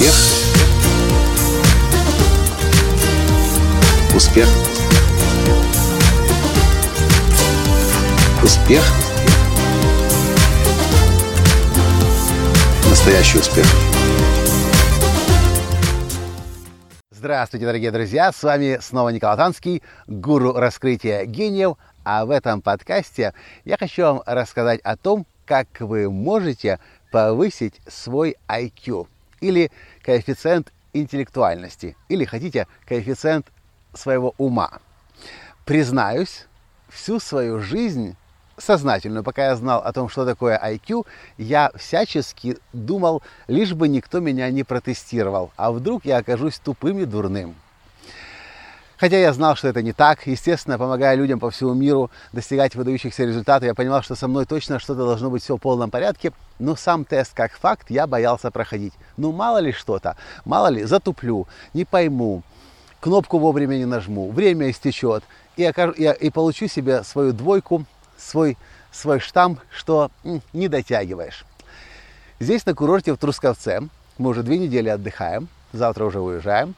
Успех. Успех. Успех. Настоящий успех. Здравствуйте, дорогие друзья! С вами снова Николай Танский, гуру раскрытия гениев. А в этом подкасте я хочу вам рассказать о том, как вы можете повысить свой IQ или коэффициент интеллектуальности, или хотите коэффициент своего ума. Признаюсь, всю свою жизнь сознательную, пока я знал о том, что такое IQ, я всячески думал, лишь бы никто меня не протестировал, а вдруг я окажусь тупым и дурным. Хотя я знал, что это не так. Естественно, помогая людям по всему миру достигать выдающихся результатов, я понимал, что со мной точно что-то должно быть все в полном порядке. Но сам тест как факт я боялся проходить. Ну, мало ли что-то. Мало ли, затуплю, не пойму, кнопку вовремя не нажму, время истечет. И, окажу, и, и получу себе свою двойку, свой, свой штамп, что м, не дотягиваешь. Здесь на курорте в Трусковце мы уже две недели отдыхаем, завтра уже уезжаем.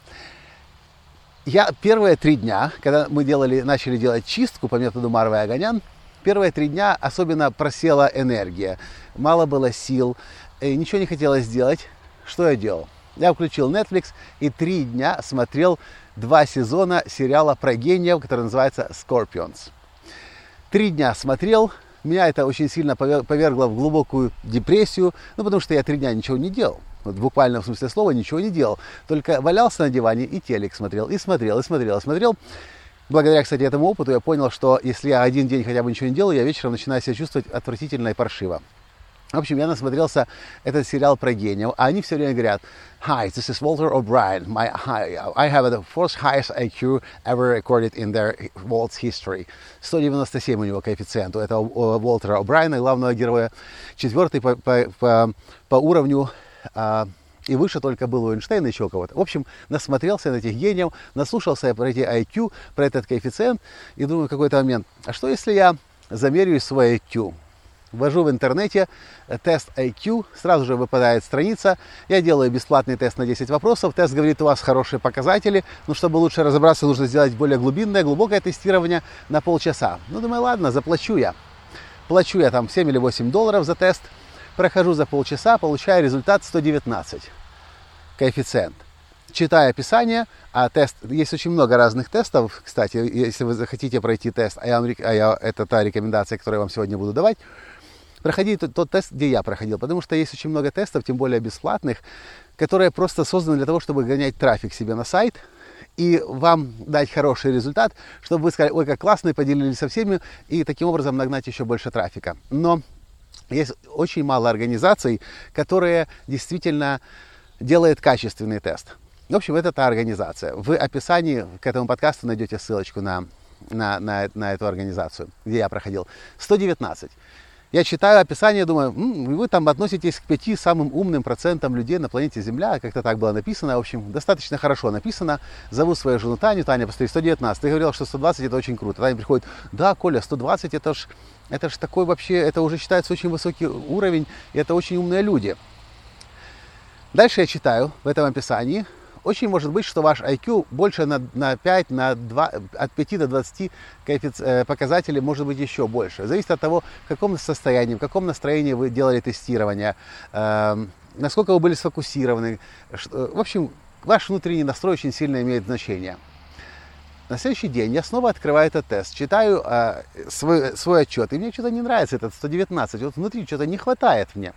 Я первые три дня, когда мы делали, начали делать чистку по методу Марва и Аганян, первые три дня особенно просела энергия. Мало было сил, ничего не хотелось сделать. Что я делал? Я включил Netflix и три дня смотрел два сезона сериала про гениев, который называется Scorpions. Три дня смотрел, меня это очень сильно повергло в глубокую депрессию, ну потому что я три дня ничего не делал вот в буквальном смысле слова ничего не делал. Только валялся на диване и телек смотрел, и смотрел, и смотрел, и смотрел. Благодаря, кстати, этому опыту я понял, что если я один день хотя бы ничего не делаю, я вечером начинаю себя чувствовать отвратительно и паршиво. В общем, я насмотрелся этот сериал про гениев, а они все время говорят, Hi, this is Walter O'Brien. My, I have the fourth highest IQ ever recorded in their world's history. 197 у него коэффициент у этого Уолтера О'Брайена, главного героя. Четвертый по, по, по, по уровню и выше только был у Эйнштейна еще кого-то. В общем, насмотрелся на этих гениев, наслушался про эти IQ, про этот коэффициент, и думаю в какой-то момент, а что если я замерю свой IQ? Ввожу в интернете тест IQ, сразу же выпадает страница. Я делаю бесплатный тест на 10 вопросов. Тест говорит, у вас хорошие показатели, но чтобы лучше разобраться, нужно сделать более глубинное, глубокое тестирование на полчаса. Ну, думаю, ладно, заплачу я. Плачу я там 7 или 8 долларов за тест – Прохожу за полчаса, получаю результат 119. Коэффициент. Читаю описание, а тест, есть очень много разных тестов, кстати, если вы захотите пройти тест, а, я, а я, это та рекомендация, которую я вам сегодня буду давать, проходите тот, тот тест, где я проходил, потому что есть очень много тестов, тем более бесплатных, которые просто созданы для того, чтобы гонять трафик себе на сайт, и вам дать хороший результат, чтобы вы сказали, ой, как классно, и поделились со всеми, и таким образом нагнать еще больше трафика. Но есть очень мало организаций, которые действительно делают качественный тест. В общем, это та организация. В описании к этому подкасту найдете ссылочку на, на, на, на эту организацию, где я проходил. 119. Я читаю описание, думаю, М, вы там относитесь к пяти самым умным процентам людей на планете Земля, как-то так было написано, в общем, достаточно хорошо написано. Зову свою жену Таню, Таня, посмотри, 119. Ты говорил, что 120 это очень круто. Таня приходит, да, Коля, 120 это ж, это ж такой вообще, это уже считается очень высокий уровень, и это очень умные люди. Дальше я читаю в этом описании, очень может быть, что ваш IQ больше на, на 5, на 2, от 5 до 20 э, показателей, может быть еще больше. Зависит от того, в каком состоянии, в каком настроении вы делали тестирование, э, насколько вы были сфокусированы. Что, в общем, ваш внутренний настрой очень сильно имеет значение. На следующий день я снова открываю этот тест, читаю э, свой, свой отчет, и мне что-то не нравится этот 119, вот внутри что-то не хватает мне.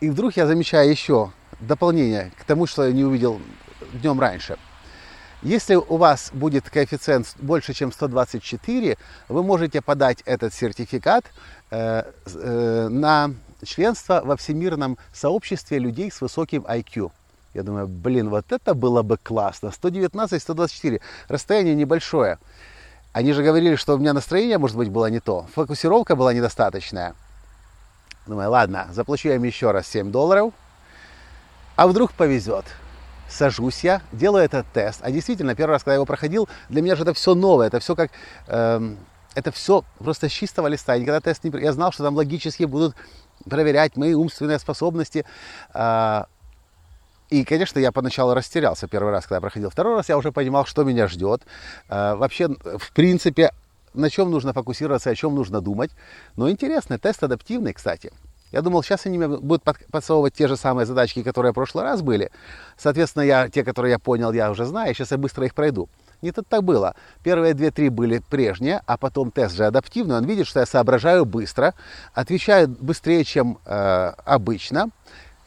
И вдруг я замечаю еще дополнение к тому, что я не увидел днем раньше. Если у вас будет коэффициент больше, чем 124, вы можете подать этот сертификат э, э, на членство во всемирном сообществе людей с высоким IQ. Я думаю, блин, вот это было бы классно. 119-124, расстояние небольшое. Они же говорили, что у меня настроение, может быть, было не то. Фокусировка была недостаточная. Думаю, ладно, заплачу им еще раз 7 долларов. А вдруг повезет? Сажусь я, делаю этот тест. А действительно, первый раз, когда я его проходил, для меня же это все новое. Это все как... Эм, это все просто с чистого листа. Я никогда тест не... Я знал, что там логически будут проверять мои умственные способности. Э, И, конечно, я поначалу растерялся первый раз, когда я проходил. Второй раз я уже понимал, что меня ждет. Э, вообще, в принципе, на чем нужно фокусироваться, о чем нужно думать. Но интересно, тест адаптивный, кстати. Я думал, сейчас они мне будут подсовывать те же самые задачки, которые в прошлый раз были. Соответственно, я, те, которые я понял, я уже знаю, сейчас я быстро их пройду. Не тут так было. Первые две-три были прежние, а потом тест же адаптивный. Он видит, что я соображаю быстро, отвечаю быстрее, чем э, обычно.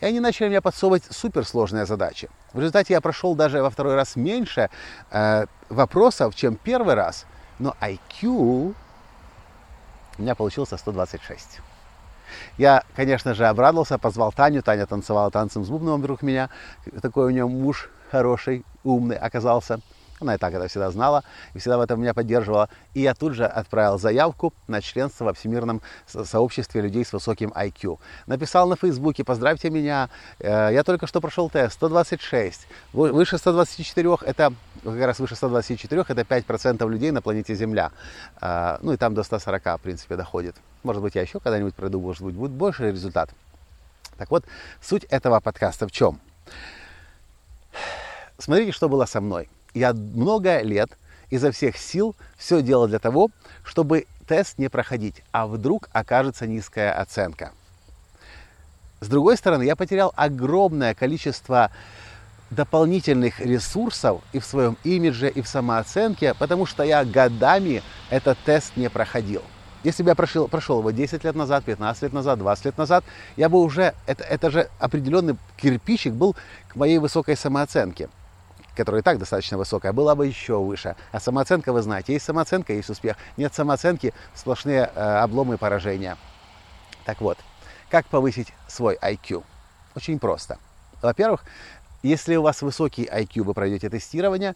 И они начали мне подсовывать суперсложные задачи. В результате я прошел даже во второй раз меньше э, вопросов, чем первый раз. Но IQ у меня получился 126. Я, конечно же, обрадовался, позвал Таню. Таня танцевала танцем с бубном вокруг меня. Такой у нее муж хороший, умный оказался. Она и так это всегда знала и всегда в этом меня поддерживала. И я тут же отправил заявку на членство во Всемирном сообществе людей с высоким IQ. Написал на Фейсбуке, поздравьте меня, э, я только что прошел тест, 126. Выше 124, это как раз выше 124, это 5% людей на планете Земля. Э, ну и там до 140, в принципе, доходит. Может быть, я еще когда-нибудь пройду, может быть, будет больше результат. Так вот, суть этого подкаста в чем? Смотрите, что было со мной я много лет изо всех сил все делал для того, чтобы тест не проходить, а вдруг окажется низкая оценка. С другой стороны, я потерял огромное количество дополнительных ресурсов и в своем имидже, и в самооценке, потому что я годами этот тест не проходил. Если бы я прошел, прошел его 10 лет назад, 15 лет назад, 20 лет назад, я бы уже, это, это же определенный кирпичик был к моей высокой самооценке которая и так достаточно высокая, была бы еще выше. А самооценка, вы знаете, есть самооценка, есть успех. Нет самооценки, сплошные э, обломы и поражения. Так вот, как повысить свой IQ? Очень просто. Во-первых, если у вас высокий IQ, вы пройдете тестирование,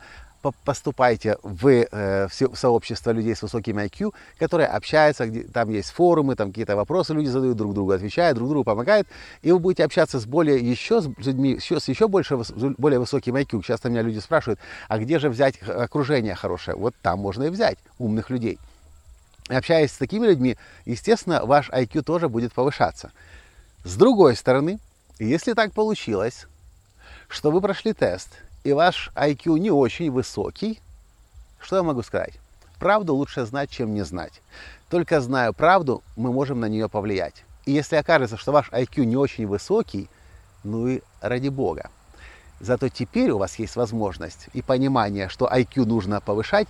поступайте в, э, в сообщество людей с высоким IQ, которые общаются, где, там есть форумы, там какие-то вопросы люди задают друг другу, отвечают, друг другу помогают, и вы будете общаться с более еще с людьми еще, с еще больше, более высоким IQ. Часто меня люди спрашивают, а где же взять окружение хорошее? Вот там можно и взять умных людей. И общаясь с такими людьми, естественно, ваш IQ тоже будет повышаться. С другой стороны, если так получилось, что вы прошли тест, и ваш IQ не очень высокий, что я могу сказать? Правду лучше знать, чем не знать. Только зная правду, мы можем на нее повлиять. И если окажется, что ваш IQ не очень высокий, ну и ради бога. Зато теперь у вас есть возможность и понимание, что IQ нужно повышать,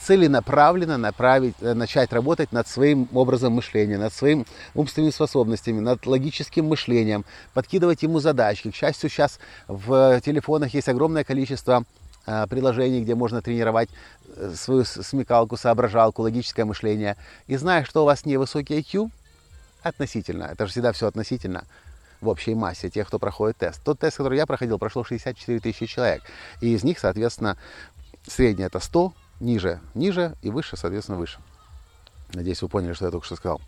целенаправленно направить, э, начать работать над своим образом мышления, над своими умственными способностями, над логическим мышлением, подкидывать ему задачки. К счастью, сейчас в телефонах есть огромное количество э, приложений, где можно тренировать э, свою смекалку, соображалку, логическое мышление. И зная, что у вас невысокий IQ, относительно, это же всегда все относительно, в общей массе тех, кто проходит тест. Тот тест, который я проходил, прошло 64 тысячи человек. И из них, соответственно, среднее это 100, ниже, ниже и выше, соответственно, выше. Надеюсь, вы поняли, что я только что сказал.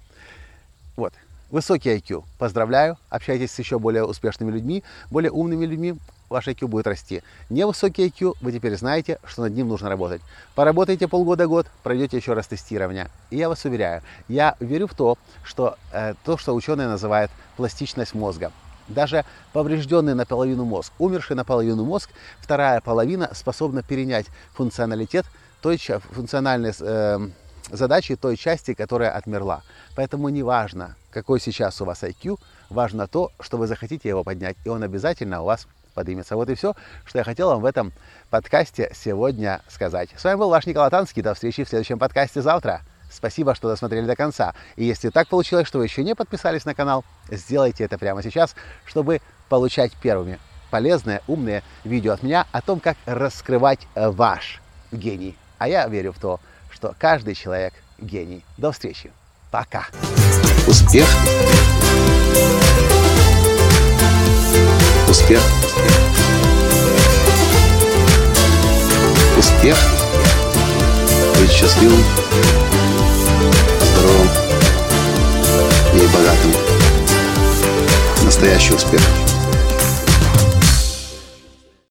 Вот. Высокий IQ. Поздравляю. Общайтесь с еще более успешными людьми, более умными людьми. Ваш IQ будет расти. Невысокий IQ, вы теперь знаете, что над ним нужно работать. Поработайте полгода-год, пройдете еще раз тестирование. И я вас уверяю, я верю в то, что э, то, что ученые называют пластичность мозга. Даже поврежденный наполовину мозг, умерший наполовину мозг, вторая половина способна перенять функционалитет той функциональной э, задачи той части, которая отмерла. Поэтому не важно, какой сейчас у вас IQ, важно то, что вы захотите его поднять, и он обязательно у вас поднимется. Вот и все, что я хотел вам в этом подкасте сегодня сказать. С вами был ваш Николай Танский. До встречи в следующем подкасте завтра. Спасибо, что досмотрели до конца. И если так получилось, что вы еще не подписались на канал, сделайте это прямо сейчас, чтобы получать первыми полезные, умные видео от меня о том, как раскрывать ваш гений. А я верю в то, что каждый человек гений. До встречи. Пока. Успех. Успех. Успех. Быть счастливым, здоровым и богатым. Настоящий успех.